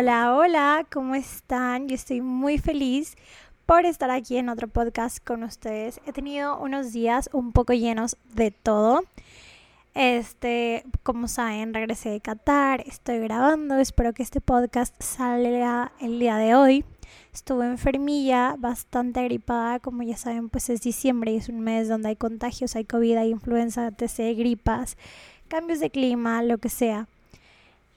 Hola, hola, ¿cómo están? Yo estoy muy feliz por estar aquí en otro podcast con ustedes. He tenido unos días un poco llenos de todo. Este, como saben, regresé de Qatar, estoy grabando, espero que este podcast salga el día de hoy. Estuve enfermilla, bastante agripada, como ya saben, pues es diciembre y es un mes donde hay contagios, hay COVID, hay influenza, TC, gripas, cambios de clima, lo que sea.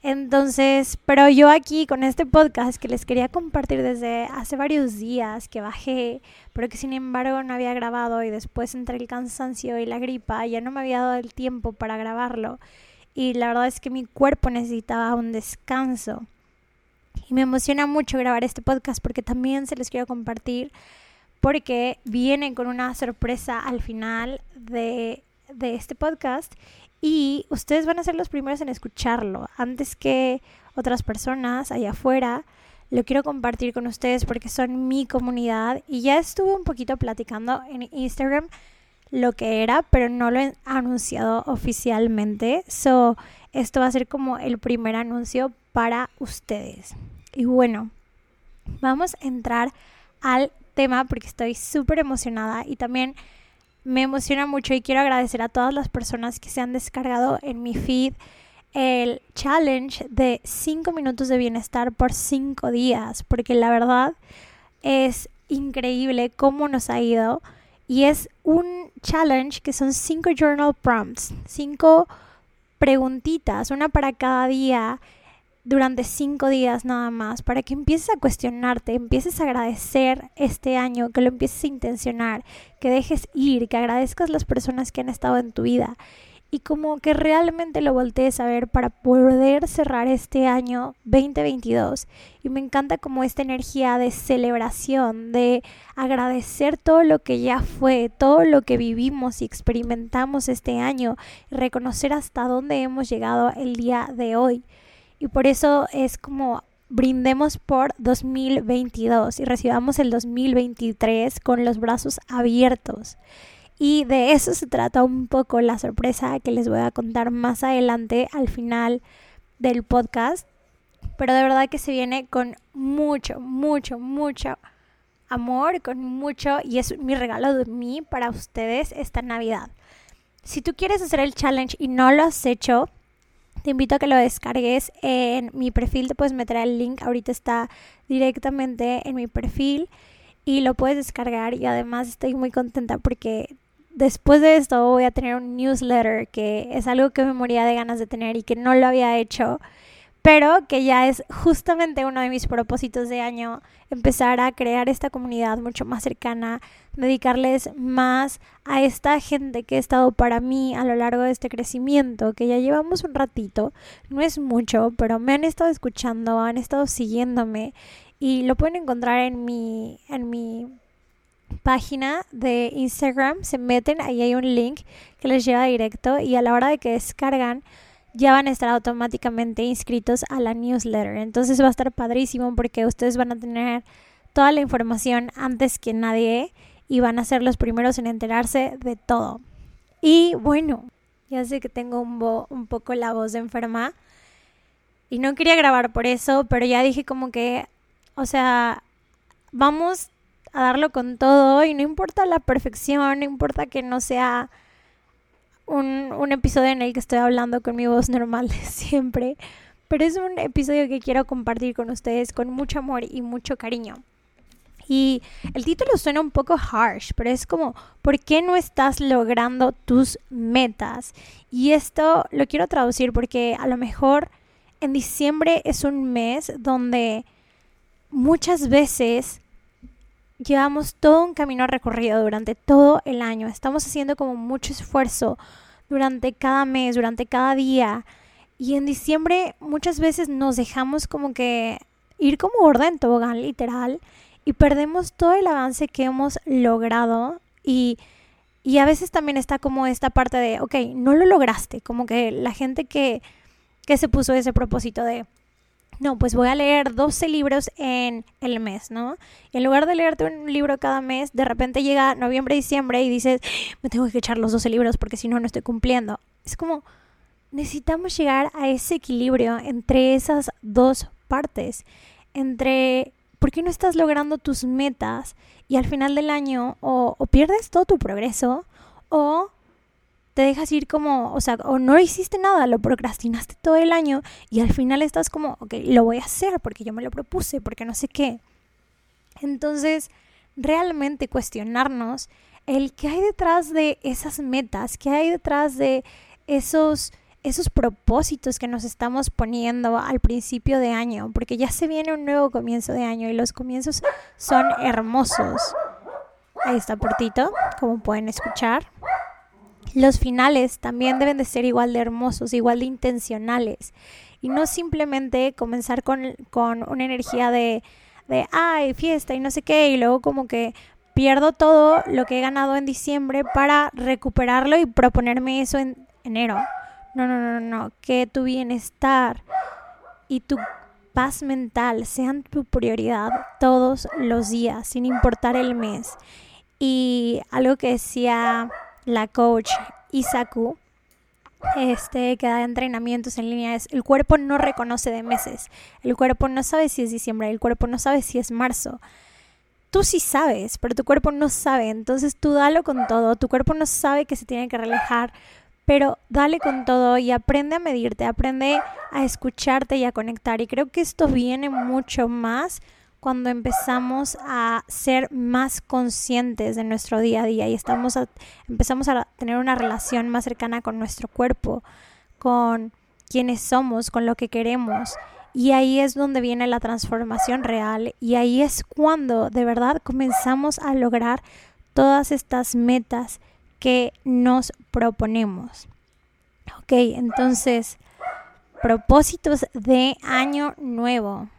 Entonces, pero yo aquí con este podcast que les quería compartir desde hace varios días que bajé, pero que sin embargo no había grabado y después entre el cansancio y la gripa ya no me había dado el tiempo para grabarlo y la verdad es que mi cuerpo necesitaba un descanso. Y me emociona mucho grabar este podcast porque también se les quiero compartir porque viene con una sorpresa al final de, de este podcast y ustedes van a ser los primeros en escucharlo antes que otras personas allá afuera. Lo quiero compartir con ustedes porque son mi comunidad y ya estuve un poquito platicando en Instagram lo que era, pero no lo he anunciado oficialmente. So, esto va a ser como el primer anuncio para ustedes. Y bueno, vamos a entrar al tema porque estoy súper emocionada y también me emociona mucho y quiero agradecer a todas las personas que se han descargado en mi feed el challenge de 5 minutos de bienestar por 5 días, porque la verdad es increíble cómo nos ha ido y es un challenge que son 5 journal prompts, 5 preguntitas, una para cada día durante cinco días nada más, para que empieces a cuestionarte, empieces a agradecer este año, que lo empieces a intencionar, que dejes ir, que agradezcas las personas que han estado en tu vida y como que realmente lo voltees a ver para poder cerrar este año 2022. Y me encanta como esta energía de celebración, de agradecer todo lo que ya fue, todo lo que vivimos y experimentamos este año, reconocer hasta dónde hemos llegado el día de hoy. Y por eso es como brindemos por 2022 y recibamos el 2023 con los brazos abiertos. Y de eso se trata un poco la sorpresa que les voy a contar más adelante al final del podcast. Pero de verdad que se viene con mucho, mucho, mucho amor, con mucho, y es mi regalo de mí para ustedes esta Navidad. Si tú quieres hacer el challenge y no lo has hecho, te invito a que lo descargues en mi perfil, te puedes meter el link, ahorita está directamente en mi perfil y lo puedes descargar. Y además estoy muy contenta porque después de esto voy a tener un newsletter que es algo que me moría de ganas de tener y que no lo había hecho pero que ya es justamente uno de mis propósitos de año, empezar a crear esta comunidad mucho más cercana, dedicarles más a esta gente que ha estado para mí a lo largo de este crecimiento, que ya llevamos un ratito, no es mucho, pero me han estado escuchando, han estado siguiéndome y lo pueden encontrar en mi, en mi página de Instagram, se meten, ahí hay un link que les lleva directo y a la hora de que descargan, ya van a estar automáticamente inscritos a la newsletter. Entonces va a estar padrísimo porque ustedes van a tener toda la información antes que nadie y van a ser los primeros en enterarse de todo. Y bueno, ya sé que tengo un, un poco la voz de enferma y no quería grabar por eso, pero ya dije como que, o sea, vamos a darlo con todo y no importa la perfección, no importa que no sea un, un episodio en el que estoy hablando con mi voz normal de siempre, pero es un episodio que quiero compartir con ustedes con mucho amor y mucho cariño. Y el título suena un poco harsh, pero es como, ¿por qué no estás logrando tus metas? Y esto lo quiero traducir porque a lo mejor en diciembre es un mes donde muchas veces llevamos todo un camino recorrido durante todo el año. Estamos haciendo como mucho esfuerzo durante cada mes, durante cada día. Y en diciembre muchas veces nos dejamos como que ir como gorda en tobogán literal y perdemos todo el avance que hemos logrado y, y a veces también está como esta parte de, ok, no lo lograste, como que la gente que, que se puso ese propósito de, no, pues voy a leer 12 libros en el mes, ¿no? Y en lugar de leerte un libro cada mes, de repente llega noviembre, diciembre y dices, me tengo que echar los 12 libros porque si no, no estoy cumpliendo. Es como, necesitamos llegar a ese equilibrio entre esas dos partes, entre ¿por qué no estás logrando tus metas y al final del año o, pierdes todo tu progreso o te dejas ir como, o sea, o no hiciste nada, lo procrastinaste todo el año y al final estás como, ok, lo voy a hacer porque yo me lo propuse, porque no sé qué. Entonces, realmente cuestionarnos el qué hay detrás de esas metas, qué hay detrás de esos esos propósitos que nos estamos poniendo al principio de año, porque ya se viene un nuevo comienzo de año y los comienzos son hermosos. Ahí está Portito, como pueden escuchar. Los finales también deben de ser igual de hermosos, igual de intencionales. Y no simplemente comenzar con, con una energía de, de, ay, fiesta y no sé qué, y luego como que pierdo todo lo que he ganado en diciembre para recuperarlo y proponerme eso en enero. No, no, no, no. Que tu bienestar y tu paz mental sean tu prioridad todos los días, sin importar el mes. Y algo que decía la coach Isaku, este, que da entrenamientos en línea, es el cuerpo no reconoce de meses. El cuerpo no sabe si es diciembre, el cuerpo no sabe si es marzo. Tú sí sabes, pero tu cuerpo no sabe. Entonces tú dalo con todo. Tu cuerpo no sabe que se tiene que relajar pero dale con todo y aprende a medirte, aprende a escucharte y a conectar. Y creo que esto viene mucho más cuando empezamos a ser más conscientes de nuestro día a día y estamos empezamos a tener una relación más cercana con nuestro cuerpo, con quienes somos, con lo que queremos. Y ahí es donde viene la transformación real y ahí es cuando de verdad comenzamos a lograr todas estas metas que nos proponemos. Ok, entonces, propósitos de año nuevo.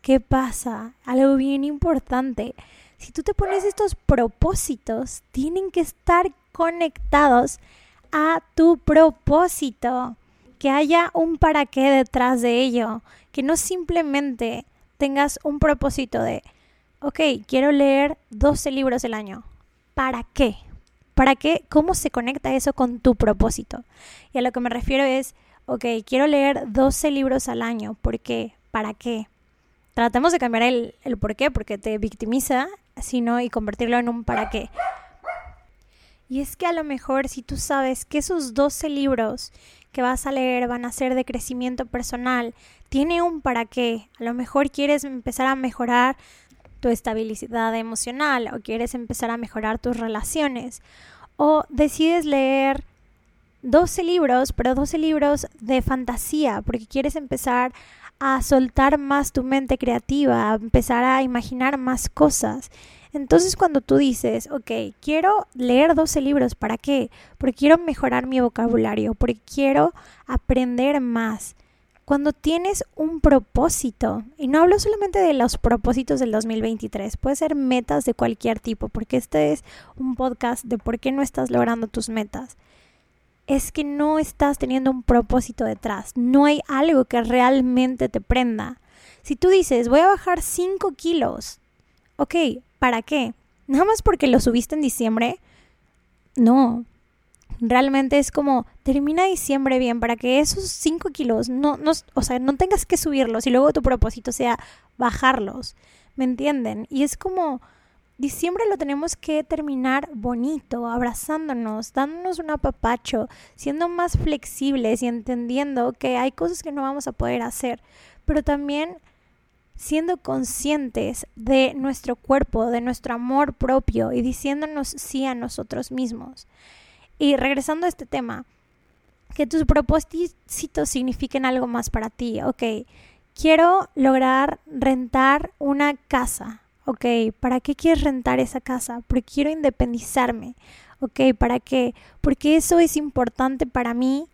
¿Qué pasa? Algo bien importante. Si tú te pones estos propósitos, tienen que estar conectados a tu propósito. Que haya un para qué detrás de ello. Que no simplemente tengas un propósito de, ok, quiero leer 12 libros el año. ¿Para qué? ¿Para qué? ¿Cómo se conecta eso con tu propósito? Y a lo que me refiero es, ok, quiero leer 12 libros al año. ¿Por qué? ¿Para qué? Tratemos de cambiar el, el por qué, porque te victimiza, sino y convertirlo en un para qué. Y es que a lo mejor si tú sabes que esos 12 libros que vas a leer van a ser de crecimiento personal, tiene un para qué. A lo mejor quieres empezar a mejorar tu estabilidad emocional o quieres empezar a mejorar tus relaciones o decides leer 12 libros, pero 12 libros de fantasía porque quieres empezar a soltar más tu mente creativa, a empezar a imaginar más cosas. Entonces cuando tú dices, ok, quiero leer 12 libros, ¿para qué? Porque quiero mejorar mi vocabulario, porque quiero aprender más cuando tienes un propósito, y no hablo solamente de los propósitos del 2023, puede ser metas de cualquier tipo, porque este es un podcast de por qué no estás logrando tus metas. Es que no estás teniendo un propósito detrás, no hay algo que realmente te prenda. Si tú dices, voy a bajar 5 kilos, ok, ¿para qué? ¿Nada más porque lo subiste en diciembre? No, realmente es como termina diciembre bien para que esos 5 kilos no, no, o sea, no tengas que subirlos y luego tu propósito sea bajarlos. ¿Me entienden? Y es como diciembre lo tenemos que terminar bonito, abrazándonos, dándonos un apapacho, siendo más flexibles y entendiendo que hay cosas que no vamos a poder hacer, pero también siendo conscientes de nuestro cuerpo, de nuestro amor propio y diciéndonos sí a nosotros mismos. Y regresando a este tema, que tus propósitos signifiquen algo más para ti. Ok, quiero lograr rentar una casa. Ok, ¿para qué quieres rentar esa casa? Porque quiero independizarme. Ok, ¿para qué? Porque eso es importante para mí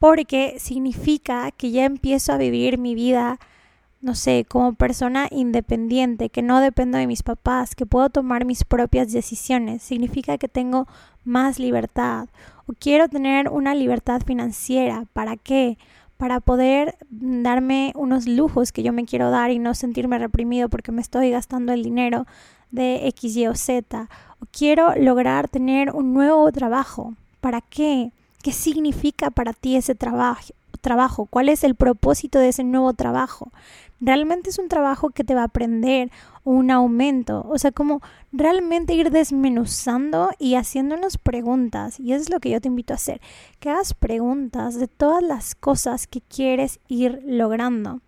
porque significa que ya empiezo a vivir mi vida, no sé, como persona independiente, que no dependo de mis papás, que puedo tomar mis propias decisiones. Significa que tengo más libertad. O quiero tener una libertad financiera. ¿Para qué? Para poder darme unos lujos que yo me quiero dar y no sentirme reprimido porque me estoy gastando el dinero de X, Y o Z. O quiero lograr tener un nuevo trabajo. ¿Para qué? ¿Qué significa para ti ese trabajo? Trabajo? ¿Cuál es el propósito de ese nuevo trabajo? ¿Realmente es un trabajo que te va a aprender o un aumento? O sea, como realmente ir desmenuzando y haciéndonos preguntas. Y eso es lo que yo te invito a hacer. Que hagas preguntas de todas las cosas que quieres ir logrando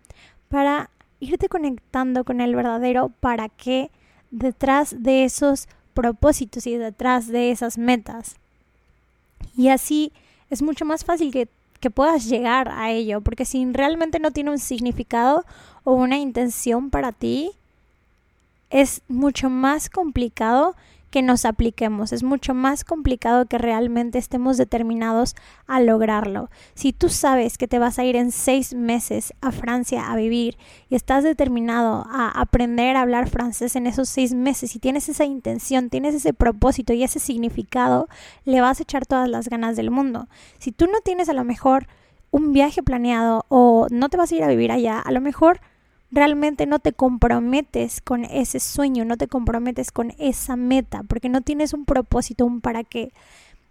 para irte conectando con el verdadero para qué detrás de esos propósitos y detrás de esas metas. Y así es mucho más fácil que, que puedas llegar a ello, porque si realmente no tiene un significado o una intención para ti, es mucho más complicado que nos apliquemos. Es mucho más complicado que realmente estemos determinados a lograrlo. Si tú sabes que te vas a ir en seis meses a Francia a vivir y estás determinado a aprender a hablar francés en esos seis meses y tienes esa intención, tienes ese propósito y ese significado, le vas a echar todas las ganas del mundo. Si tú no tienes a lo mejor un viaje planeado o no te vas a ir a vivir allá, a lo mejor realmente no te comprometes con ese sueño, no te comprometes con esa meta, porque no tienes un propósito, un para qué.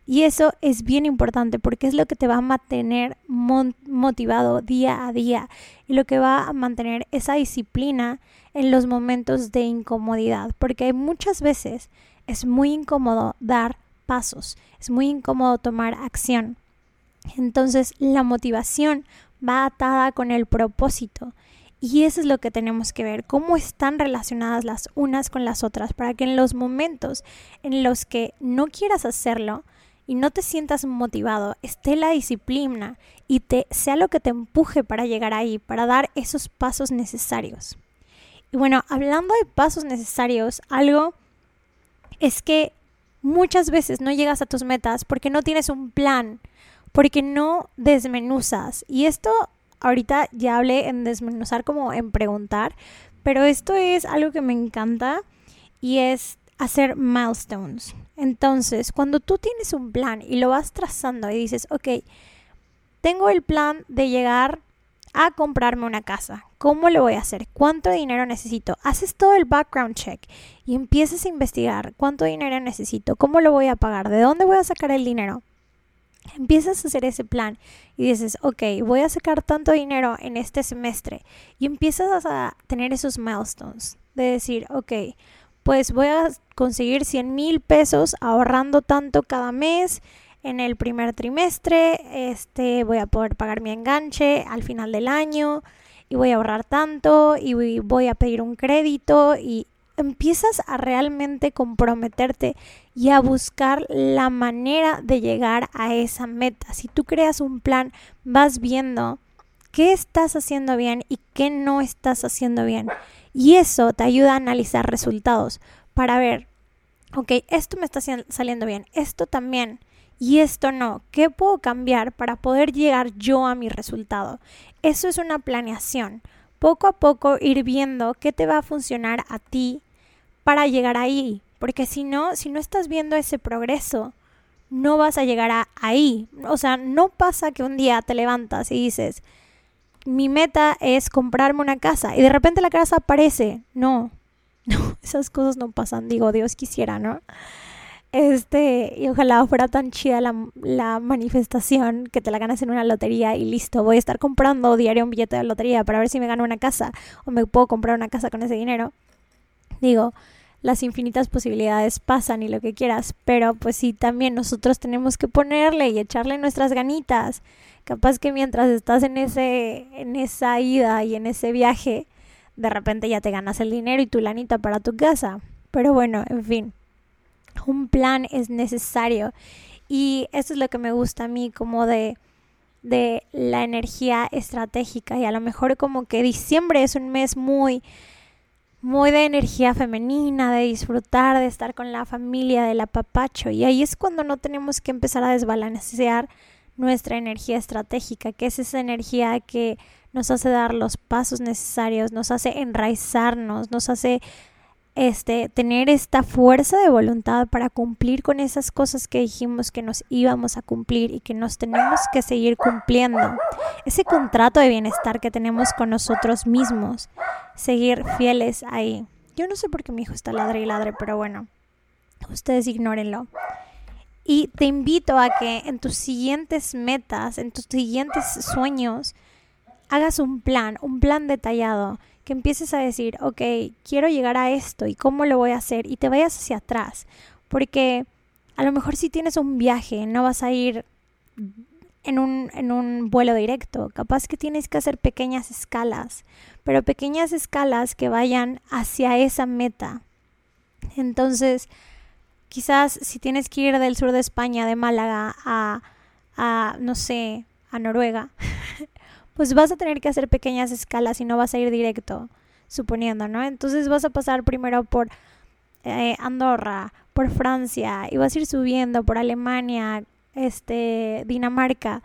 Y eso es bien importante porque es lo que te va a mantener motivado día a día y lo que va a mantener esa disciplina en los momentos de incomodidad, porque muchas veces es muy incómodo dar pasos, es muy incómodo tomar acción. Entonces la motivación va atada con el propósito y eso es lo que tenemos que ver, cómo están relacionadas las unas con las otras, para que en los momentos en los que no quieras hacerlo y no te sientas motivado, esté la disciplina y te sea lo que te empuje para llegar ahí, para dar esos pasos necesarios. Y bueno, hablando de pasos necesarios, algo es que muchas veces no llegas a tus metas porque no tienes un plan, porque no desmenuzas. Y esto ahorita ya hablé en desmenuzar como en preguntar, pero esto es algo que me encanta y es hacer milestones. Entonces, cuando tú tienes un plan y lo vas trazando y dices, ok, tengo el plan de llegar a comprarme una casa. ¿Cómo lo voy a hacer? ¿Cuánto dinero necesito? Haces todo el background check y empiezas a investigar cuánto dinero necesito, cómo lo voy a pagar, de dónde voy a sacar el dinero empiezas a hacer ese plan y dices, ok, voy a sacar tanto dinero en este semestre y empiezas a tener esos milestones de decir, ok, pues voy a conseguir 100 mil pesos ahorrando tanto cada mes en el primer trimestre, este, voy a poder pagar mi enganche al final del año y voy a ahorrar tanto y voy a pedir un crédito y empiezas a realmente comprometerte y a buscar la manera de llegar a esa meta. Si tú creas un plan, vas viendo qué estás haciendo bien y qué no estás haciendo bien. Y eso te ayuda a analizar resultados para ver, ok, esto me está saliendo bien, esto también y esto no. ¿Qué puedo cambiar para poder llegar yo a mi resultado? Eso es una planeación. Poco a poco ir viendo qué te va a funcionar a ti para llegar ahí, porque si no, si no estás viendo ese progreso, no vas a llegar ahí. O sea, no pasa que un día te levantas y dices, mi meta es comprarme una casa y de repente la casa aparece. No, no, esas cosas no pasan. Digo, Dios quisiera, ¿no? Este, y ojalá fuera tan chida la, la, manifestación que te la ganas en una lotería y listo, voy a estar comprando diario un billete de lotería para ver si me gano una casa o me puedo comprar una casa con ese dinero. Digo, las infinitas posibilidades pasan y lo que quieras, pero pues sí, también nosotros tenemos que ponerle y echarle nuestras ganitas. Capaz que mientras estás en ese en esa ida y en ese viaje, de repente ya te ganas el dinero y tu lanita para tu casa. Pero bueno, en fin. Un plan es necesario y eso es lo que me gusta a mí como de de la energía estratégica y a lo mejor como que diciembre es un mes muy muy de energía femenina, de disfrutar, de estar con la familia, del apapacho. Y ahí es cuando no tenemos que empezar a desbalancear nuestra energía estratégica, que es esa energía que nos hace dar los pasos necesarios, nos hace enraizarnos, nos hace este, tener esta fuerza de voluntad para cumplir con esas cosas que dijimos que nos íbamos a cumplir y que nos tenemos que seguir cumpliendo. Ese contrato de bienestar que tenemos con nosotros mismos, seguir fieles ahí. Yo no sé por qué mi hijo está ladre y ladre, pero bueno, ustedes ignórenlo. Y te invito a que en tus siguientes metas, en tus siguientes sueños, hagas un plan, un plan detallado que empieces a decir, ok, quiero llegar a esto y cómo lo voy a hacer y te vayas hacia atrás. Porque a lo mejor si tienes un viaje, no vas a ir en un, en un vuelo directo. Capaz que tienes que hacer pequeñas escalas, pero pequeñas escalas que vayan hacia esa meta. Entonces, quizás si tienes que ir del sur de España, de Málaga, a, a no sé, a Noruega, pues vas a tener que hacer pequeñas escalas y no vas a ir directo, suponiendo, ¿no? Entonces vas a pasar primero por eh, Andorra, por Francia, y vas a ir subiendo por Alemania, este, Dinamarca.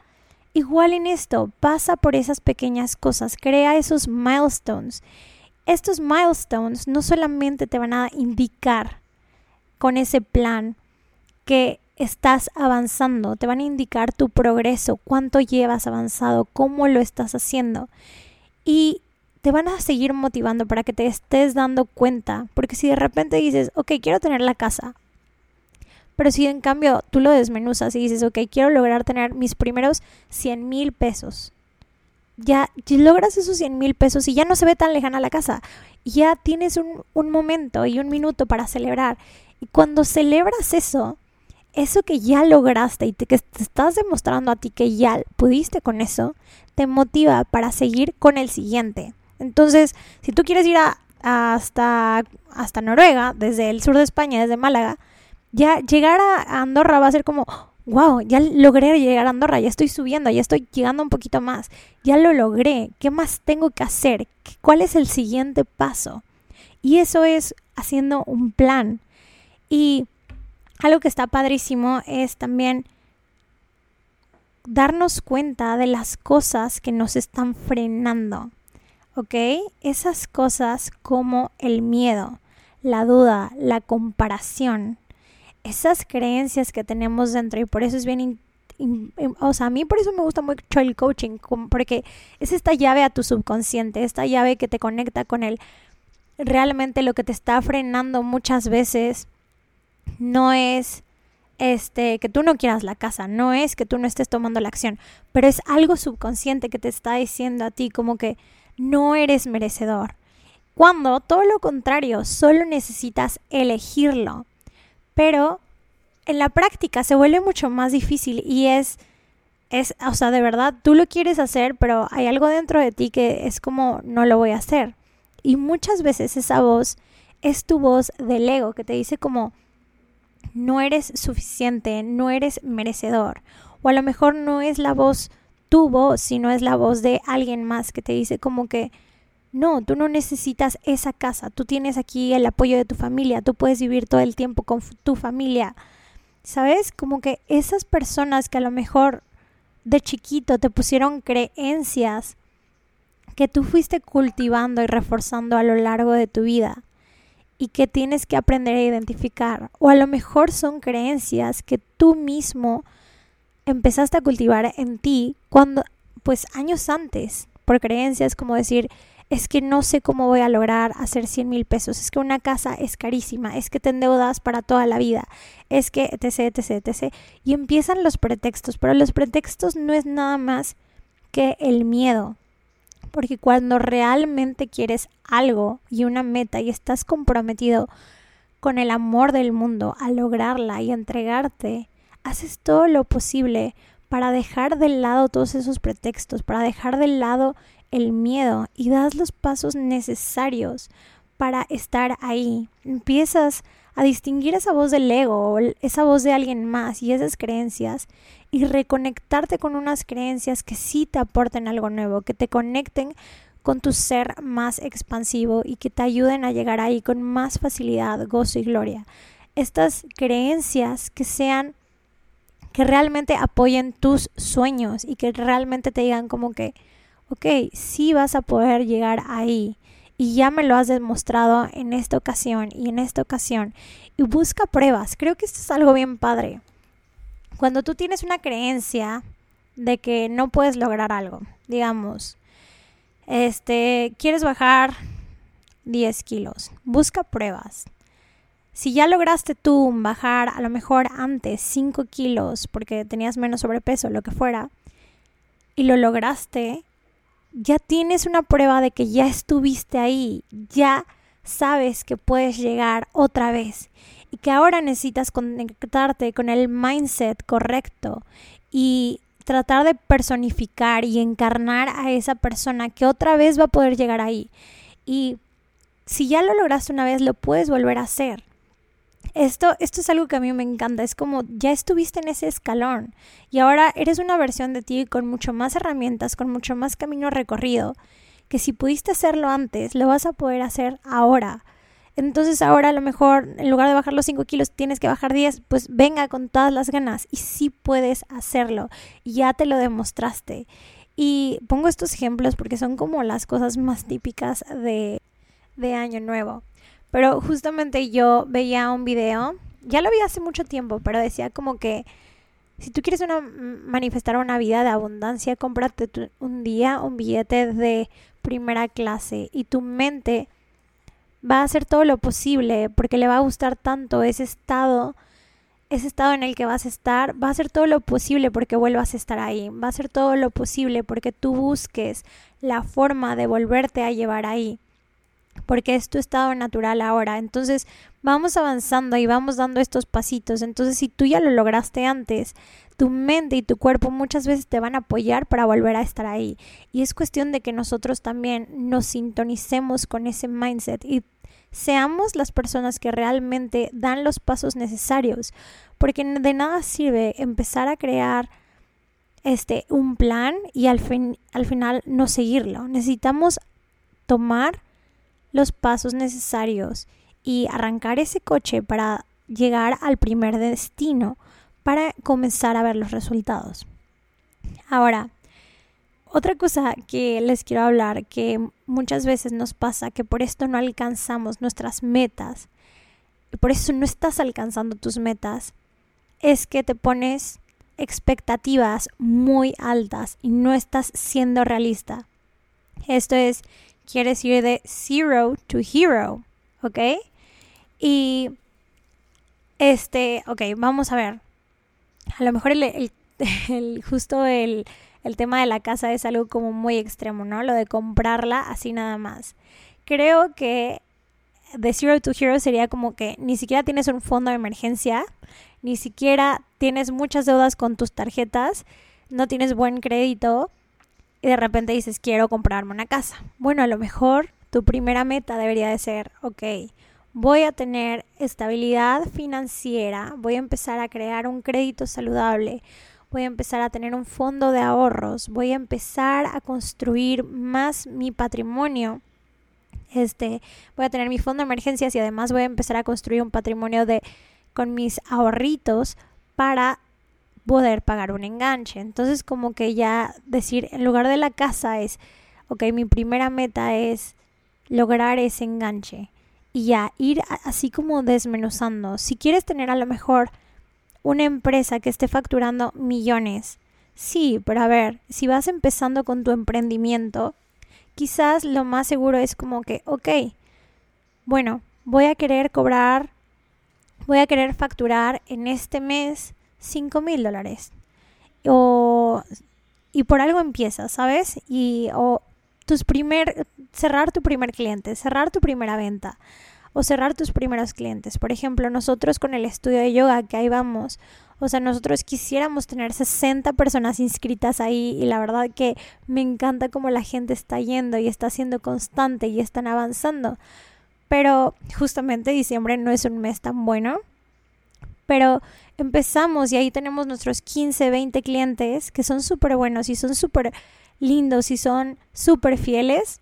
Igual en esto, pasa por esas pequeñas cosas, crea esos milestones. Estos milestones no solamente te van a indicar con ese plan que estás avanzando, te van a indicar tu progreso, cuánto llevas avanzado, cómo lo estás haciendo. Y te van a seguir motivando para que te estés dando cuenta, porque si de repente dices, ok, quiero tener la casa, pero si en cambio tú lo desmenuzas y dices, ok, quiero lograr tener mis primeros 100 mil pesos, ya, logras esos 100 mil pesos y ya no se ve tan lejana la casa, ya tienes un, un momento y un minuto para celebrar. Y cuando celebras eso, eso que ya lograste y que te estás demostrando a ti que ya pudiste con eso, te motiva para seguir con el siguiente. Entonces, si tú quieres ir a, hasta, hasta Noruega, desde el sur de España, desde Málaga, ya llegar a Andorra va a ser como, wow, ya logré llegar a Andorra, ya estoy subiendo, ya estoy llegando un poquito más, ya lo logré, ¿qué más tengo que hacer? ¿Cuál es el siguiente paso? Y eso es haciendo un plan. Y algo que está padrísimo es también darnos cuenta de las cosas que nos están frenando. ¿Ok? Esas cosas como el miedo, la duda, la comparación, esas creencias que tenemos dentro y por eso es bien o sea, a mí por eso me gusta mucho el coaching, porque es esta llave a tu subconsciente, esta llave que te conecta con el realmente lo que te está frenando muchas veces no es este que tú no quieras la casa, no es que tú no estés tomando la acción, pero es algo subconsciente que te está diciendo a ti como que no eres merecedor. Cuando todo lo contrario, solo necesitas elegirlo. Pero en la práctica se vuelve mucho más difícil y es es, o sea, de verdad, tú lo quieres hacer, pero hay algo dentro de ti que es como, no lo voy a hacer. Y muchas veces esa voz es tu voz del ego que te dice como, no eres suficiente, no eres merecedor. O a lo mejor no es la voz tu voz, sino es la voz de alguien más que te dice como que no, tú no necesitas esa casa, tú tienes aquí el apoyo de tu familia, tú puedes vivir todo el tiempo con tu familia. ¿Sabes? Como que esas personas que a lo mejor de chiquito te pusieron creencias que tú fuiste cultivando y reforzando a lo largo de tu vida y que tienes que aprender a identificar. O a lo mejor son creencias que tú mismo empezaste a cultivar en ti cuando, pues años antes, por creencias como decir, es que no sé cómo voy a lograr hacer 100 mil pesos, es que una casa es carísima, es que te endeudas para toda la vida, es que etc, etc, etc. Y empiezan los pretextos, pero los pretextos no es nada más que el miedo, porque cuando realmente quieres algo y una meta y estás comprometido con el amor del mundo a lograrla y entregarte, haces todo lo posible para dejar de lado todos esos pretextos, para dejar de lado el miedo y das los pasos necesarios para estar ahí. Empiezas a distinguir esa voz del ego, esa voz de alguien más y esas creencias y reconectarte con unas creencias que sí te aporten algo nuevo, que te conecten con tu ser más expansivo y que te ayuden a llegar ahí con más facilidad, gozo y gloria. Estas creencias que sean que realmente apoyen tus sueños y que realmente te digan como que, ok, sí vas a poder llegar ahí y ya me lo has demostrado en esta ocasión y en esta ocasión. Y busca pruebas. Creo que esto es algo bien padre. Cuando tú tienes una creencia de que no puedes lograr algo, digamos, este, quieres bajar 10 kilos, busca pruebas. Si ya lograste tú bajar a lo mejor antes 5 kilos porque tenías menos sobrepeso, lo que fuera, y lo lograste, ya tienes una prueba de que ya estuviste ahí, ya sabes que puedes llegar otra vez y que ahora necesitas conectarte con el mindset correcto y tratar de personificar y encarnar a esa persona que otra vez va a poder llegar ahí. Y si ya lo lograste una vez, lo puedes volver a hacer. Esto, esto es algo que a mí me encanta, es como ya estuviste en ese escalón y ahora eres una versión de ti con mucho más herramientas, con mucho más camino recorrido, que si pudiste hacerlo antes, lo vas a poder hacer ahora. Entonces ahora a lo mejor en lugar de bajar los 5 kilos tienes que bajar 10, pues venga con todas las ganas y sí puedes hacerlo. Ya te lo demostraste. Y pongo estos ejemplos porque son como las cosas más típicas de, de Año Nuevo. Pero justamente yo veía un video, ya lo vi hace mucho tiempo, pero decía como que si tú quieres una, manifestar una vida de abundancia, cómprate un día un billete de primera clase y tu mente va a hacer todo lo posible porque le va a gustar tanto ese estado, ese estado en el que vas a estar, va a hacer todo lo posible porque vuelvas a estar ahí, va a hacer todo lo posible porque tú busques la forma de volverte a llevar ahí porque es tu estado natural ahora. Entonces vamos avanzando y vamos dando estos pasitos. Entonces si tú ya lo lograste antes, tu mente y tu cuerpo muchas veces te van a apoyar para volver a estar ahí. Y es cuestión de que nosotros también nos sintonicemos con ese mindset y seamos las personas que realmente dan los pasos necesarios. Porque de nada sirve empezar a crear este un plan y al, fin, al final no seguirlo. Necesitamos tomar los pasos necesarios y arrancar ese coche para llegar al primer destino para comenzar a ver los resultados. Ahora, otra cosa que les quiero hablar, que muchas veces nos pasa, que por esto no alcanzamos nuestras metas, y por eso no estás alcanzando tus metas, es que te pones expectativas muy altas y no estás siendo realista. Esto es quieres ir de zero to hero, ¿ok? Y este, ok, vamos a ver. A lo mejor el, justo el, el tema de la casa es algo como muy extremo, ¿no? Lo de comprarla así nada más. Creo que de Zero to Hero sería como que ni siquiera tienes un fondo de emergencia, ni siquiera tienes muchas deudas con tus tarjetas, no tienes buen crédito y de repente dices, quiero comprarme una casa. Bueno, a lo mejor tu primera meta debería de ser, ok, voy a tener estabilidad financiera, voy a empezar a crear un crédito saludable, voy a empezar a tener un fondo de ahorros, voy a empezar a construir más mi patrimonio. Este, voy a tener mi fondo de emergencias y además voy a empezar a construir un patrimonio de con mis ahorritos para poder pagar un enganche. Entonces como que ya decir, en lugar de la casa es, ok, mi primera meta es lograr ese enganche. Y ya ir así como desmenuzando. Si quieres tener a lo mejor una empresa que esté facturando millones, sí, pero a ver, si vas empezando con tu emprendimiento, quizás lo más seguro es como que, ok, bueno, voy a querer cobrar, voy a querer facturar en este mes 5 mil dólares. O, y por algo empiezas, ¿sabes? Y o tus primer, cerrar tu primer cliente, cerrar tu primera venta o cerrar tus primeros clientes. Por ejemplo, nosotros con el estudio de yoga que ahí vamos, o sea, nosotros quisiéramos tener 60 personas inscritas ahí y la verdad que me encanta cómo la gente está yendo y está siendo constante y están avanzando. Pero justamente diciembre no es un mes tan bueno pero empezamos y ahí tenemos nuestros 15, 20 clientes que son súper buenos y son súper lindos y son súper fieles.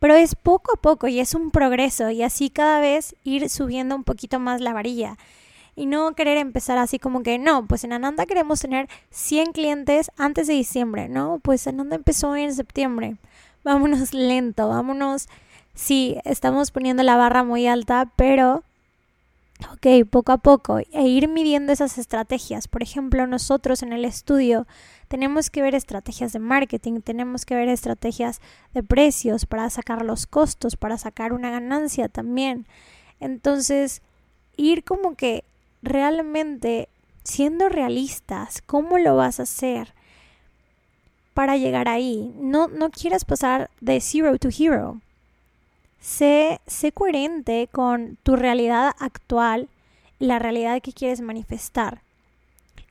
Pero es poco a poco y es un progreso y así cada vez ir subiendo un poquito más la varilla. y no querer empezar así como que no, pues en Ananda queremos tener 100 clientes antes de diciembre, ¿no? Pues Ananda empezó en septiembre. Vámonos lento, vámonos. Sí, estamos poniendo la barra muy alta, pero ok, poco a poco, e ir midiendo esas estrategias. Por ejemplo, nosotros en el estudio tenemos que ver estrategias de marketing, tenemos que ver estrategias de precios para sacar los costos, para sacar una ganancia también. Entonces, ir como que realmente siendo realistas, ¿cómo lo vas a hacer para llegar ahí? No, no quieras pasar de zero to hero. Sé, coherente con tu realidad actual la realidad que quieres manifestar.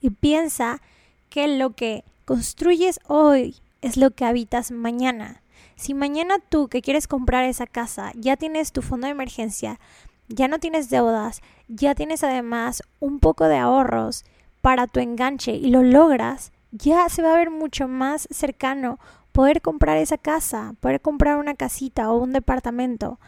Y piensa que lo que construyes hoy es lo que habitas mañana. Si mañana tú que quieres comprar esa casa ya tienes tu fondo de emergencia, ya no tienes deudas, ya tienes además un poco de ahorros para tu enganche y lo logras, ya se va a ver mucho más cercano poder comprar esa casa, poder comprar una casita o un departamento.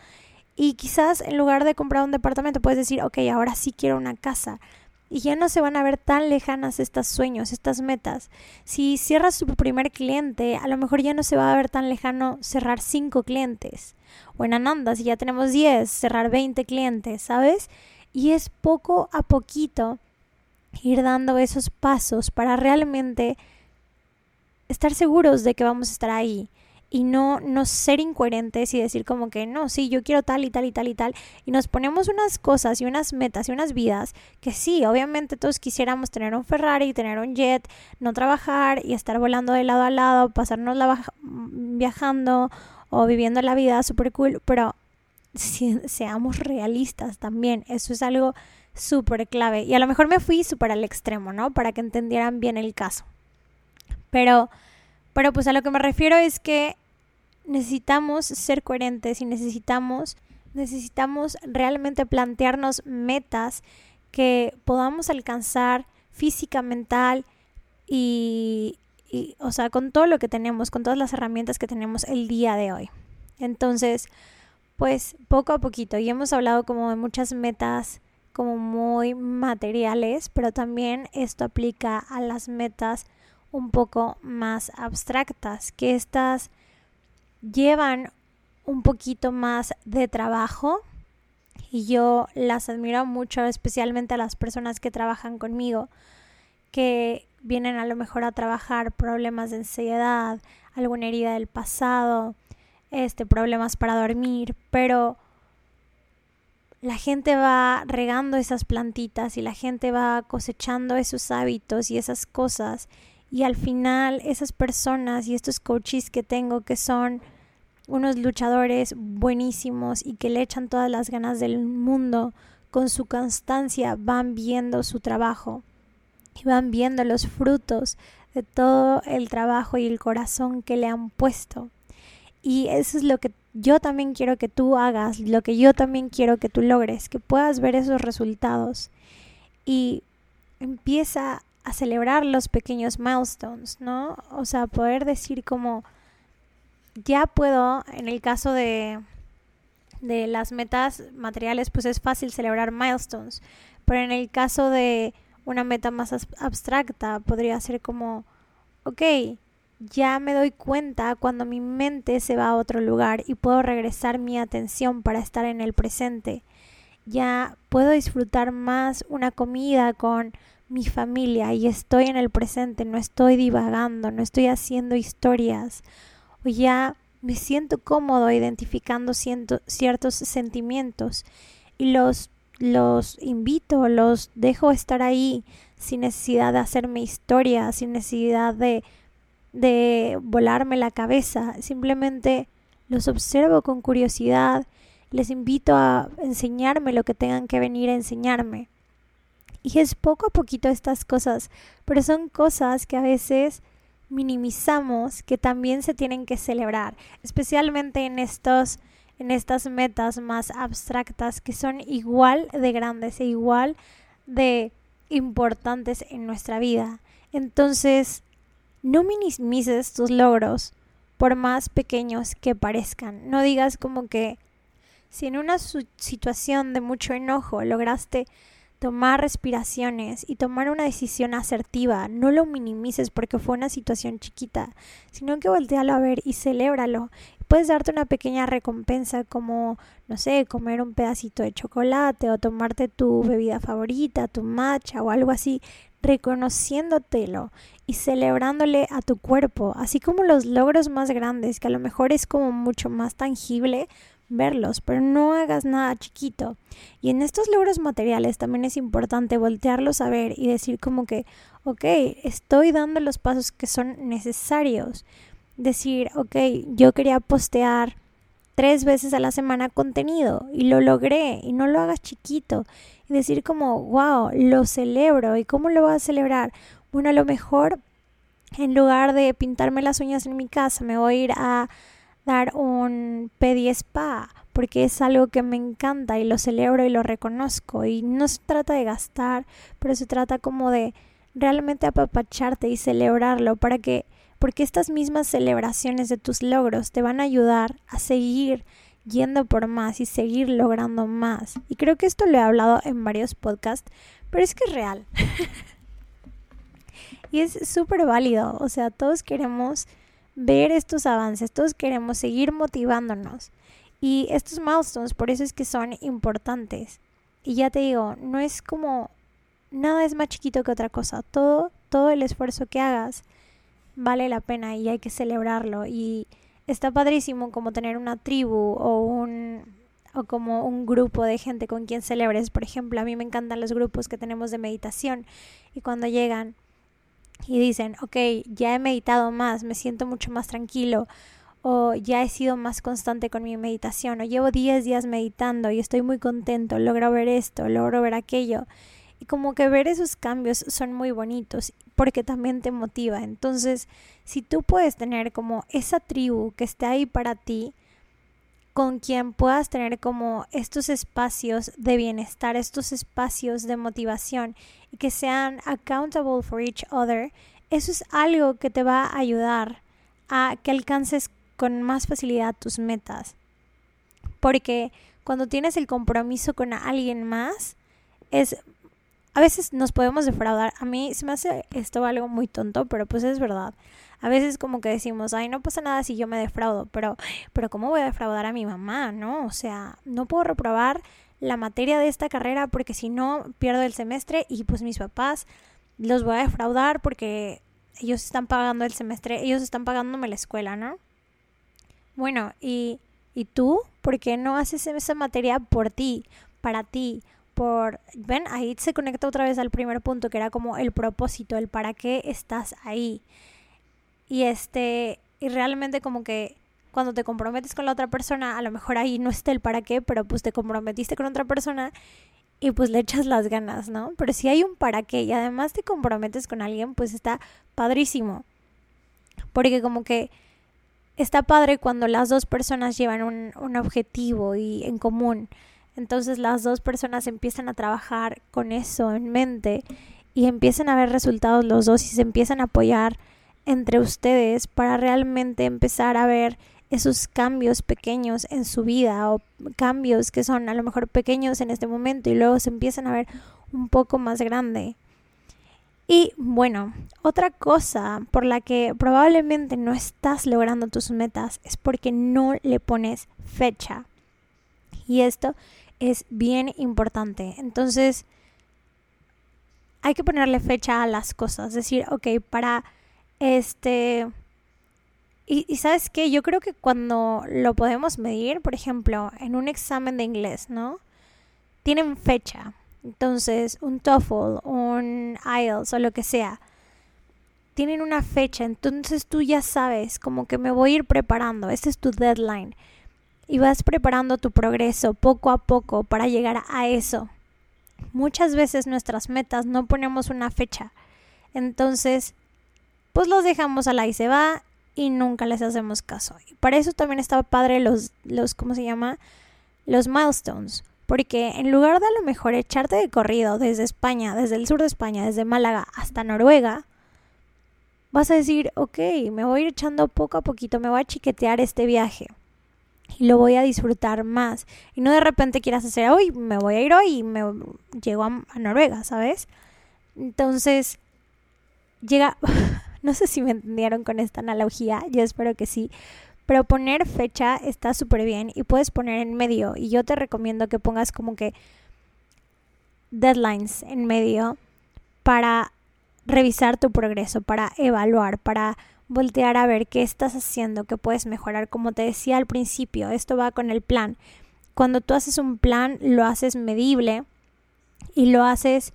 Y quizás en lugar de comprar un departamento puedes decir, ok, ahora sí quiero una casa. Y ya no se van a ver tan lejanas estos sueños, estas metas. Si cierras tu primer cliente, a lo mejor ya no se va a ver tan lejano cerrar cinco clientes. O en Ananda, si ya tenemos 10, cerrar 20 clientes, ¿sabes? Y es poco a poquito ir dando esos pasos para realmente estar seguros de que vamos a estar ahí y no, no ser incoherentes y decir como que no, sí, yo quiero tal y tal y tal y tal. Y nos ponemos unas cosas y unas metas y unas vidas que sí, obviamente todos quisiéramos tener un Ferrari, tener un jet, no trabajar y estar volando de lado a lado, pasarnos la viajando o viviendo la vida súper cool, pero si, seamos realistas también, eso es algo súper clave. Y a lo mejor me fui súper al extremo, ¿no? Para que entendieran bien el caso. Pero, pero pues a lo que me refiero es que necesitamos ser coherentes y necesitamos, necesitamos realmente plantearnos metas que podamos alcanzar física, mental y, o sea, con todo lo que tenemos, con todas las herramientas que tenemos el día de hoy. Entonces, pues poco a poquito, y hemos hablado como de muchas metas como muy materiales, pero también esto aplica a las metas un poco más abstractas, que estas llevan un poquito más de trabajo y yo las admiro mucho, especialmente a las personas que trabajan conmigo, que vienen a lo mejor a trabajar problemas de ansiedad, alguna herida del pasado, este problemas para dormir, pero la gente va regando esas plantitas y la gente va cosechando esos hábitos y esas cosas y al final esas personas y estos coaches que tengo que son unos luchadores buenísimos y que le echan todas las ganas del mundo, con su constancia van viendo su trabajo y van viendo los frutos de todo el trabajo y el corazón que le han puesto. Y eso es lo que yo también quiero que tú hagas, lo que yo también quiero que tú logres, que puedas ver esos resultados. Y empieza a celebrar los pequeños milestones, ¿no? O sea, poder decir como ya puedo, en el caso de, de las metas materiales, pues es fácil celebrar milestones, pero en el caso de una meta más abstracta, podría ser como, ok, ya me doy cuenta cuando mi mente se va a otro lugar y puedo regresar mi atención para estar en el presente. Ya puedo disfrutar más una comida con mi familia y estoy en el presente, no estoy divagando, no estoy haciendo historias o ya me siento cómodo identificando ciertos sentimientos y los, los invito, los dejo estar ahí sin necesidad de hacerme historia, sin necesidad de, de volarme la cabeza, simplemente los observo con curiosidad, les invito a enseñarme lo que tengan que venir a enseñarme. Y es poco a poquito estas cosas, pero son cosas que a veces minimizamos que también se tienen que celebrar, especialmente en estos en estas metas más abstractas que son igual de grandes e igual de importantes en nuestra vida. Entonces, no minimices tus logros por más pequeños que parezcan. No digas como que si en una situación de mucho enojo lograste tomar respiraciones y tomar una decisión asertiva. No lo minimices porque fue una situación chiquita, sino que voltealo a ver y celébralo. Puedes darte una pequeña recompensa como, no sé, comer un pedacito de chocolate o tomarte tu bebida favorita, tu matcha o algo así, reconociéndotelo y celebrándole a tu cuerpo, así como los logros más grandes, que a lo mejor es como mucho más tangible verlos, pero no hagas nada chiquito. Y en estos logros materiales también es importante voltearlos a ver y decir como que, ok, estoy dando los pasos que son necesarios. Decir, ok, yo quería postear tres veces a la semana contenido y lo logré y no lo hagas chiquito. Y decir como, wow, lo celebro. ¿Y cómo lo voy a celebrar? Bueno, a lo mejor en lugar de pintarme las uñas en mi casa, me voy a ir a dar un pedi spa porque es algo que me encanta y lo celebro y lo reconozco y no se trata de gastar, pero se trata como de realmente apapacharte y celebrarlo para que porque estas mismas celebraciones de tus logros te van a ayudar a seguir yendo por más y seguir logrando más. Y creo que esto lo he hablado en varios podcasts, pero es que es real. y es súper válido, o sea, todos queremos ver estos avances, todos queremos seguir motivándonos. Y estos milestones, por eso es que son importantes. Y ya te digo, no es como nada es más chiquito que otra cosa. Todo, todo el esfuerzo que hagas vale la pena y hay que celebrarlo. Y está padrísimo como tener una tribu o un o como un grupo de gente con quien celebres. Por ejemplo, a mí me encantan los grupos que tenemos de meditación y cuando llegan y dicen, ok, ya he meditado más, me siento mucho más tranquilo, o ya he sido más constante con mi meditación, o llevo 10 días meditando y estoy muy contento, logro ver esto, logro ver aquello. Y como que ver esos cambios son muy bonitos porque también te motiva. Entonces, si tú puedes tener como esa tribu que esté ahí para ti, con quien puedas tener como estos espacios de bienestar, estos espacios de motivación y que sean accountable for each other, eso es algo que te va a ayudar a que alcances con más facilidad tus metas. Porque cuando tienes el compromiso con alguien más, es a veces nos podemos defraudar. A mí se me hace esto algo muy tonto, pero pues es verdad a veces como que decimos, ay, no pasa nada si yo me defraudo, pero, pero ¿cómo voy a defraudar a mi mamá? ¿No? O sea, no puedo reprobar la materia de esta carrera porque si no pierdo el semestre y pues mis papás los voy a defraudar porque ellos están pagando el semestre, ellos están pagándome la escuela, ¿no? Bueno, y, y tú, ¿por qué no haces esa materia por ti, para ti? Por, ven, ahí se conecta otra vez al primer punto, que era como el propósito, el para qué estás ahí. Y este, y realmente como que cuando te comprometes con la otra persona, a lo mejor ahí no está el para qué, pero pues te comprometiste con otra persona y pues le echas las ganas, ¿no? Pero si hay un para qué y además te comprometes con alguien, pues está padrísimo. Porque como que está padre cuando las dos personas llevan un, un objetivo y en común. Entonces las dos personas empiezan a trabajar con eso en mente y empiezan a ver resultados los dos y se empiezan a apoyar entre ustedes para realmente empezar a ver esos cambios pequeños en su vida o cambios que son a lo mejor pequeños en este momento y luego se empiezan a ver un poco más grande. Y bueno, otra cosa por la que probablemente no estás logrando tus metas es porque no le pones fecha. Y esto es bien importante. Entonces, hay que ponerle fecha a las cosas. Decir, ok, para este. Y, sabes qué, yo creo que cuando lo podemos medir, por ejemplo, en un examen de inglés, ¿no? Tienen fecha. Entonces, un TOEFL, un IELTS o lo que sea, tienen una fecha. Entonces tú ya sabes, como que me voy a ir preparando. Este es tu deadline. Y vas preparando tu progreso poco a poco para llegar a eso. Muchas veces nuestras metas no ponemos una fecha. Entonces pues los dejamos a la y se va y nunca les hacemos caso. Y para eso también estaba padre los, los, ¿cómo se llama? Los milestones. Porque en lugar de a lo mejor echarte de corrido desde España, desde el sur de España, desde Málaga hasta Noruega, vas a decir, ok, me voy a ir echando poco a poquito, me voy a chiquetear este viaje. y lo voy a disfrutar más. Y no de repente quieras hacer, hoy me voy a ir hoy y me llego a Noruega, ¿sabes? Entonces, llega, no sé si me entendieron con esta analogía, yo espero que sí, pero poner fecha está súper bien y puedes poner en medio. Y yo te recomiendo que pongas como que deadlines en medio para revisar tu progreso, para evaluar, para voltear a ver qué estás haciendo, qué puedes mejorar. Como te decía al principio, esto va con el plan. Cuando tú haces un plan, lo haces medible y lo haces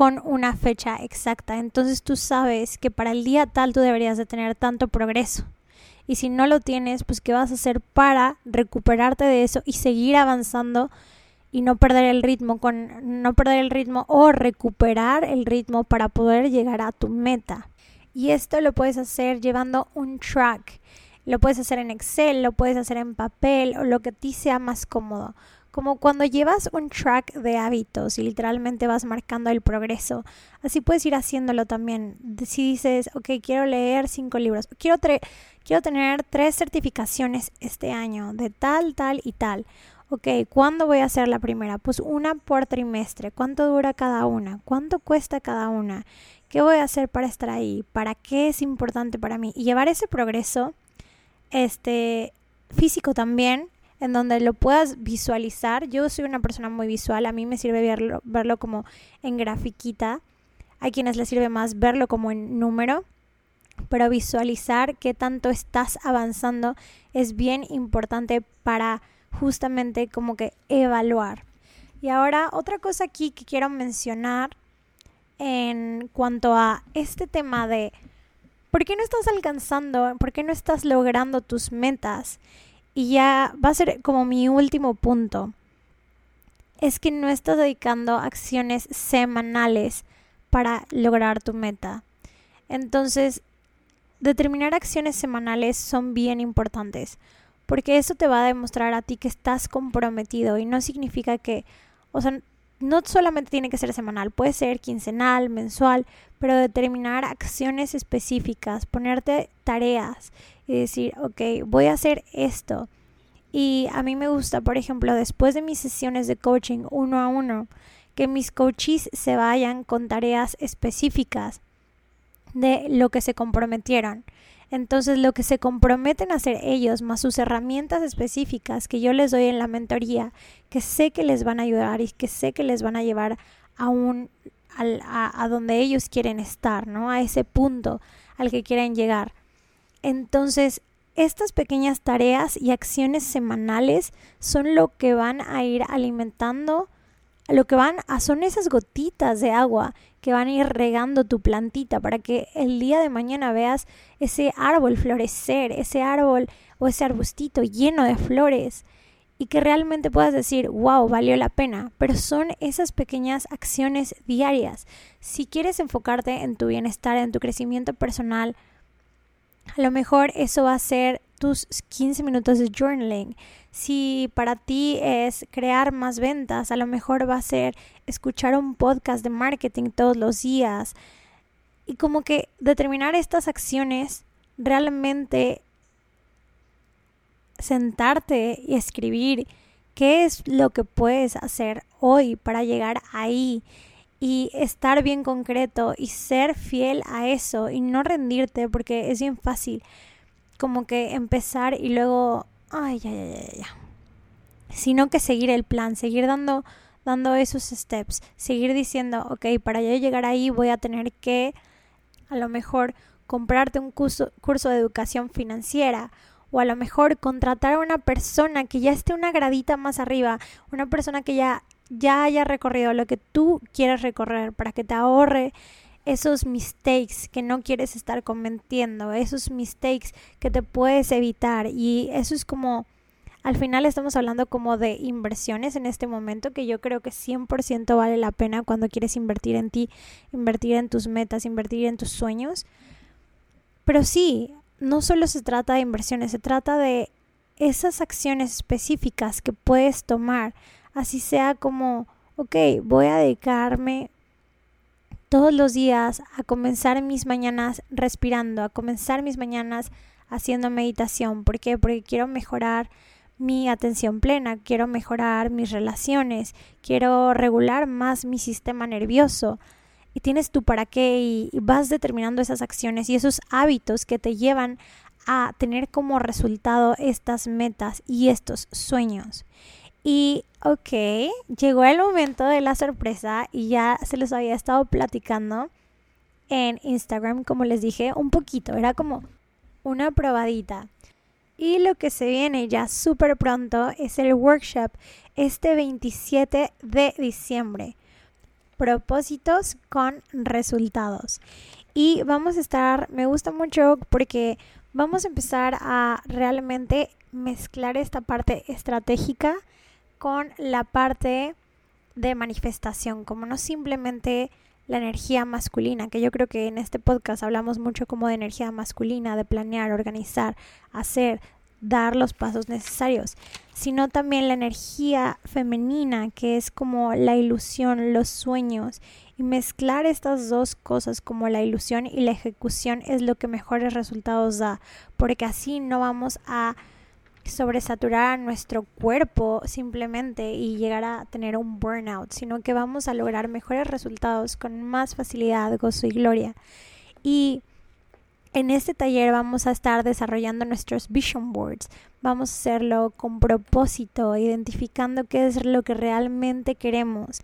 con una fecha exacta. Entonces tú sabes que para el día tal tú deberías de tener tanto progreso. Y si no lo tienes, pues qué vas a hacer para recuperarte de eso y seguir avanzando y no perder el ritmo con no perder el ritmo o recuperar el ritmo para poder llegar a tu meta. Y esto lo puedes hacer llevando un track. Lo puedes hacer en Excel, lo puedes hacer en papel o lo que a ti sea más cómodo. Como cuando llevas un track de hábitos y literalmente vas marcando el progreso. Así puedes ir haciéndolo también. Si dices, ok, quiero leer cinco libros, quiero, quiero tener tres certificaciones este año de tal, tal y tal. Ok, ¿cuándo voy a hacer la primera? Pues una por trimestre. ¿Cuánto dura cada una? ¿Cuánto cuesta cada una? ¿Qué voy a hacer para estar ahí? ¿Para qué es importante para mí? Y llevar ese progreso este, físico también, en donde lo puedas visualizar. Yo soy una persona muy visual, a mí me sirve verlo, verlo como en grafiquita. Hay quienes les sirve más verlo como en número, pero visualizar qué tanto estás avanzando es bien importante para justamente como que evaluar. Y ahora otra cosa aquí que quiero mencionar en cuanto a este tema de por qué no estás alcanzando, por qué no estás logrando tus metas. Y ya va a ser como mi último punto. Es que no estás dedicando acciones semanales para lograr tu meta. Entonces, determinar acciones semanales son bien importantes porque eso te va a demostrar a ti que estás comprometido y no significa que, o sea, no solamente tiene que ser semanal, puede ser quincenal, mensual, pero determinar acciones específicas, ponerte tareas y decir, ok, voy a hacer esto. Y a mí me gusta, por ejemplo, después de mis sesiones de coaching uno a uno, que mis coaches se vayan con tareas específicas de lo que se comprometieron. Entonces lo que se comprometen a hacer ellos, más sus herramientas específicas que yo les doy en la mentoría, que sé que les van a ayudar y que sé que les van a llevar a un a, a donde ellos quieren estar, ¿no? A ese punto al que quieren llegar. Entonces, estas pequeñas tareas y acciones semanales son lo que van a ir alimentando, lo que van a son esas gotitas de agua que van a ir regando tu plantita para que el día de mañana veas ese árbol florecer, ese árbol o ese arbustito lleno de flores y que realmente puedas decir, wow, valió la pena. Pero son esas pequeñas acciones diarias. Si quieres enfocarte en tu bienestar, en tu crecimiento personal, a lo mejor eso va a ser tus 15 minutos de journaling. Si para ti es crear más ventas, a lo mejor va a ser escuchar un podcast de marketing todos los días. Y como que determinar estas acciones realmente sentarte y escribir qué es lo que puedes hacer hoy para llegar ahí y estar bien concreto y ser fiel a eso y no rendirte porque es bien fácil como que empezar y luego, ay, ya, ya, ya, ya. Sino que seguir el plan, seguir dando, dando esos steps, seguir diciendo, ok, para yo llegar ahí voy a tener que a lo mejor comprarte un curso, curso de educación financiera o a lo mejor contratar a una persona que ya esté una gradita más arriba, una persona que ya, ya haya recorrido lo que tú quieres recorrer para que te ahorre esos mistakes que no quieres estar cometiendo, esos mistakes que te puedes evitar y eso es como al final estamos hablando como de inversiones en este momento que yo creo que 100% vale la pena cuando quieres invertir en ti, invertir en tus metas, invertir en tus sueños. Pero sí, no solo se trata de inversiones, se trata de esas acciones específicas que puedes tomar, así sea como, ok, voy a dedicarme todos los días a comenzar mis mañanas respirando, a comenzar mis mañanas haciendo meditación. ¿Por qué? Porque quiero mejorar mi atención plena, quiero mejorar mis relaciones, quiero regular más mi sistema nervioso. Y tienes tu para qué y, vas determinando esas acciones y esos hábitos que te llevan a tener como resultado estas metas y estos sueños. Y ok, llegó el momento de la sorpresa y ya se los había estado platicando en Instagram, como les dije, un poquito, era como una probadita. Y lo que se viene ya súper pronto es el workshop este 27 de diciembre. Propósitos con resultados. Y vamos a estar, me gusta mucho porque vamos a empezar a realmente mezclar esta parte estratégica con la parte de manifestación, como no simplemente la energía masculina, que yo creo que en este podcast hablamos mucho como de energía masculina, de planear, organizar, hacer, dar los pasos necesarios, sino también la energía femenina, que es como la ilusión, los sueños. Y mezclar estas dos cosas como la ilusión y la ejecución es lo que mejores resultados da, porque así no vamos a sobresaturar nuestro cuerpo simplemente y llegar a tener un burnout, sino que vamos a lograr mejores resultados con más facilidad, gozo y gloria. Y en este taller vamos a estar desarrollando nuestros vision boards. Vamos a hacerlo con propósito, identificando qué es lo que realmente queremos.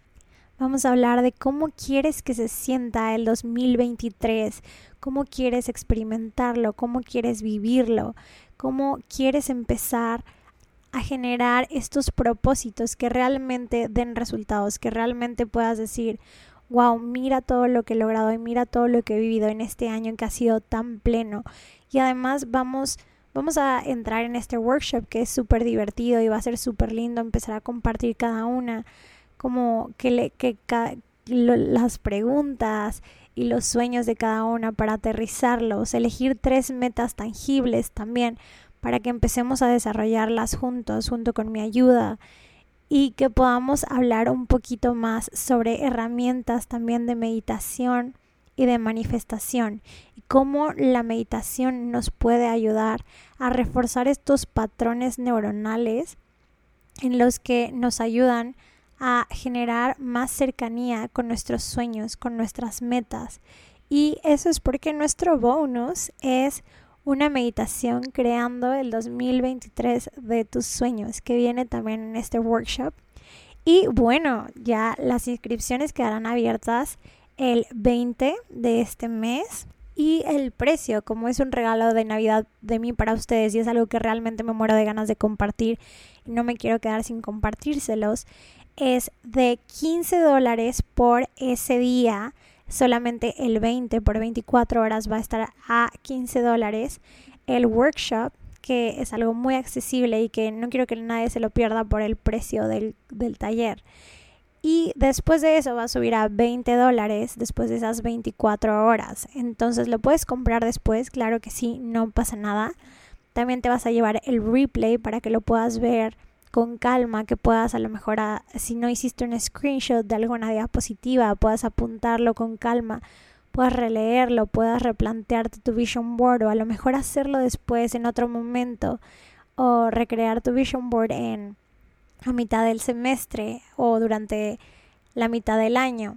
Vamos a hablar de cómo quieres que se sienta el 2023, cómo quieres experimentarlo, cómo quieres vivirlo, cómo quieres empezar a generar estos propósitos que realmente den resultados, que realmente puedas decir, wow, mira todo lo que he logrado y mira todo lo que he vivido en este año que ha sido tan pleno. Y además vamos, vamos a entrar en este workshop que es súper divertido y va a ser súper lindo empezar a compartir cada una, como que, le, que las preguntas y los sueños de cada una para aterrizarlos, elegir tres metas tangibles también para que empecemos a desarrollarlas juntos, junto con mi ayuda y que podamos hablar un poquito más sobre herramientas también de meditación y de manifestación y cómo la meditación nos puede ayudar a reforzar estos patrones neuronales en los que nos ayudan a generar más cercanía con nuestros sueños, con nuestras metas. Y eso es porque nuestro bonus es una meditación creando el 2023 de tus sueños, que viene también en este workshop. Y bueno, ya las inscripciones quedarán abiertas el 20 de este mes. Y el precio, como es un regalo de Navidad de mí para ustedes y es algo que realmente me muero de ganas de compartir no me quiero quedar sin compartírselos, es de 15 dólares por ese día. Solamente el 20 por 24 horas va a estar a 15 dólares. El workshop, que es algo muy accesible y que no quiero que nadie se lo pierda por el precio del, del taller. Y después de eso va a subir a 20 dólares después de esas 24 horas. Entonces lo puedes comprar después, claro que sí, no pasa nada. También te vas a llevar el replay para que lo puedas ver con calma, que puedas a lo mejor, si no hiciste un screenshot de alguna diapositiva, puedas apuntarlo con calma, puedas releerlo, puedas replantearte tu vision board o a lo mejor hacerlo después en otro momento o recrear tu vision board en a mitad del semestre o durante la mitad del año.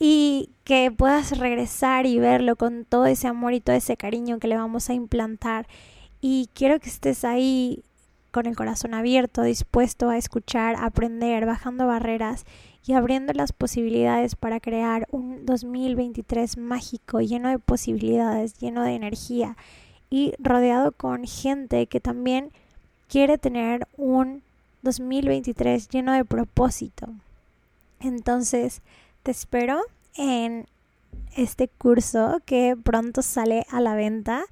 Y que puedas regresar y verlo con todo ese amor y todo ese cariño que le vamos a implantar. Y quiero que estés ahí con el corazón abierto, dispuesto a escuchar, aprender, bajando barreras y abriendo las posibilidades para crear un 2023 mágico, lleno de posibilidades, lleno de energía y rodeado con gente que también quiere tener un 2023 lleno de propósito. Entonces, te espero en este curso que pronto sale a la venta.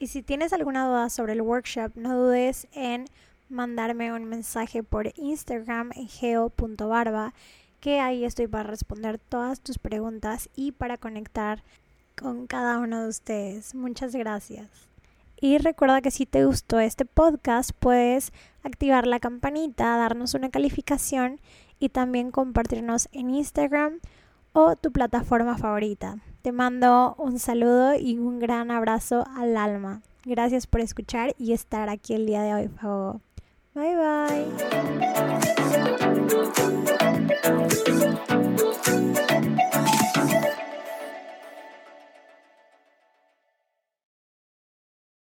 Y si tienes alguna duda sobre el workshop, no dudes en mandarme un mensaje por Instagram en geo.barba, que ahí estoy para responder todas tus preguntas y para conectar con cada uno de ustedes. Muchas gracias. Y recuerda que si te gustó este podcast, puedes activar la campanita, darnos una calificación y también compartirnos en Instagram o tu plataforma favorita. Te mando un saludo y un gran abrazo al alma. Gracias por escuchar y estar aquí el día de hoy, Bye bye.